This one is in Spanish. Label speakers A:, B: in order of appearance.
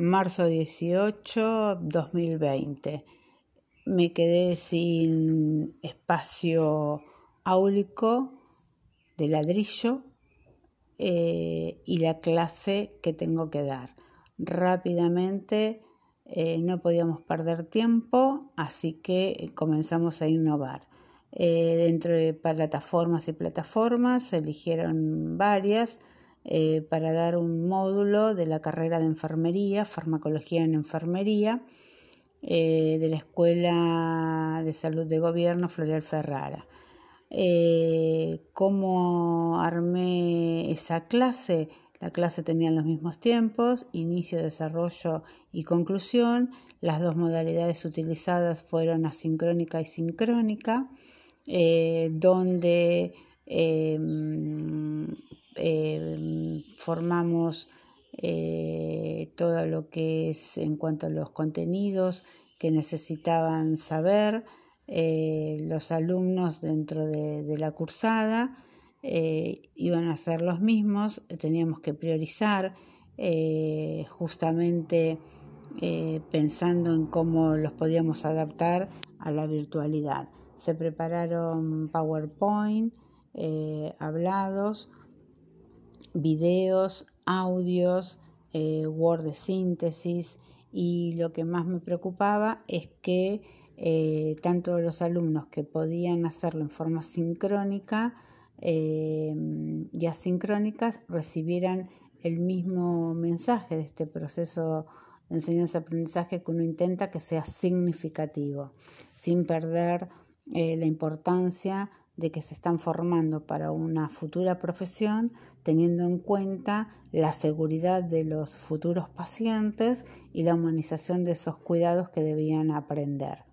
A: marzo 18, 2020. Me quedé sin espacio áulico de ladrillo eh, y la clase que tengo que dar. Rápidamente eh, no podíamos perder tiempo, así que comenzamos a innovar. Eh, dentro de plataformas y plataformas se eligieron varias eh, para dar un módulo de la carrera de enfermería, farmacología en enfermería, eh, de la Escuela de Salud de Gobierno Floreal Ferrara. ¿Cómo armé esa clase? La clase tenía los mismos tiempos, inicio, desarrollo y conclusión. Las dos modalidades utilizadas fueron asincrónica y sincrónica. Eh, donde formamos eh, todo lo que es en cuanto a los contenidos que necesitaban saber eh, los alumnos dentro de, la cursada iban a ser los mismos, teníamos que priorizar justamente pensando en cómo los podíamos adaptar a la virtualidad. Se prepararon PowerPoint, eh, hablados, videos, audios, eh, Word de síntesis y lo que más me preocupaba es que eh, tanto los alumnos que podían hacerlo en forma sincrónica y asincrónica recibieran el mismo mensaje de este proceso de enseñanza-aprendizaje que uno intenta que sea significativo, sin perder eh, la importancia de que se están formando para una futura profesión teniendo en cuenta la seguridad de los futuros pacientes y la humanización de esos cuidados que debían aprender.